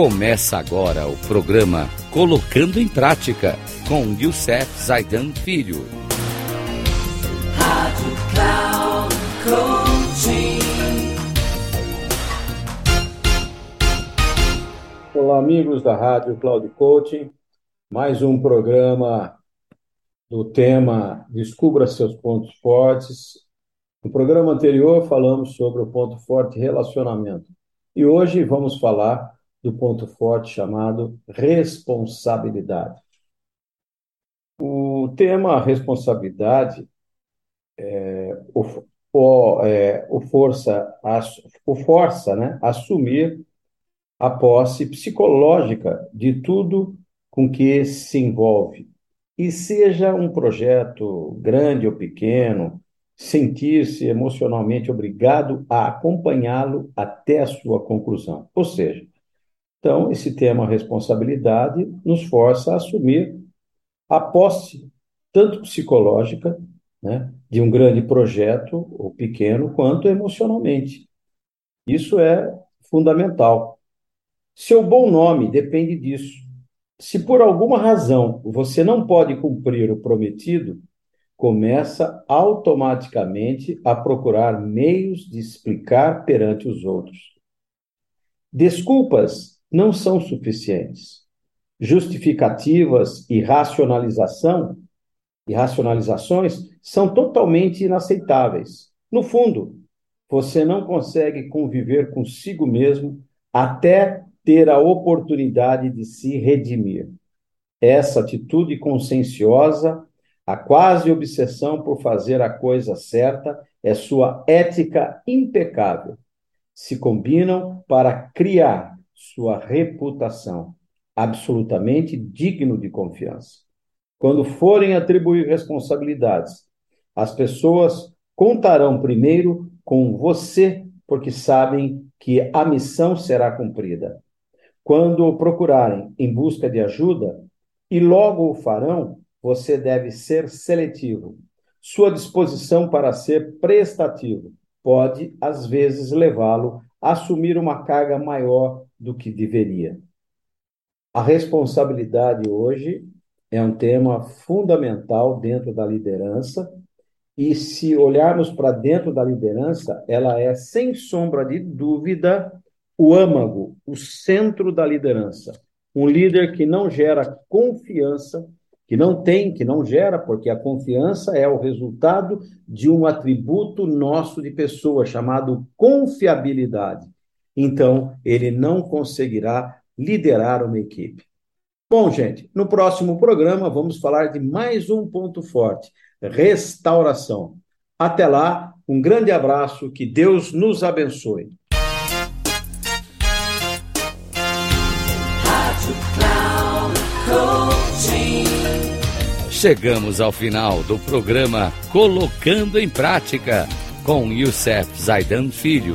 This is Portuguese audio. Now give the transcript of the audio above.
Começa agora o programa Colocando em Prática com Youssef Zaidan Filho. Rádio Cloud Coaching. Olá, amigos da Rádio Cloud Coaching. Mais um programa do tema Descubra seus pontos fortes. No programa anterior falamos sobre o ponto forte relacionamento. E hoje vamos falar do ponto forte chamado responsabilidade. O tema responsabilidade é, o, o, é, o, força, o força né, assumir a posse psicológica de tudo com que se envolve. E seja um projeto grande ou pequeno, sentir-se emocionalmente obrigado a acompanhá-lo até a sua conclusão. Ou seja, então, esse tema responsabilidade nos força a assumir a posse, tanto psicológica, né, de um grande projeto, ou pequeno, quanto emocionalmente. Isso é fundamental. Seu bom nome depende disso. Se por alguma razão você não pode cumprir o prometido, começa automaticamente a procurar meios de explicar perante os outros. Desculpas não são suficientes. Justificativas e racionalização e racionalizações são totalmente inaceitáveis. No fundo, você não consegue conviver consigo mesmo até ter a oportunidade de se redimir. Essa atitude conscienciosa, a quase obsessão por fazer a coisa certa, é sua ética impecável. Se combinam para criar sua reputação, absolutamente digno de confiança. Quando forem atribuir responsabilidades, as pessoas contarão primeiro com você, porque sabem que a missão será cumprida. Quando o procurarem em busca de ajuda, e logo o farão, você deve ser seletivo. Sua disposição para ser prestativo pode, às vezes, levá-lo a assumir uma carga maior do que deveria. A responsabilidade hoje é um tema fundamental dentro da liderança, e se olharmos para dentro da liderança, ela é, sem sombra de dúvida, o âmago, o centro da liderança. Um líder que não gera confiança, que não tem, que não gera, porque a confiança é o resultado de um atributo nosso de pessoa chamado confiabilidade então ele não conseguirá liderar uma equipe. Bom, gente, no próximo programa vamos falar de mais um ponto forte: restauração. Até lá, um grande abraço, que Deus nos abençoe. Chegamos ao final do programa Colocando em Prática com Youssef Zaidan Filho.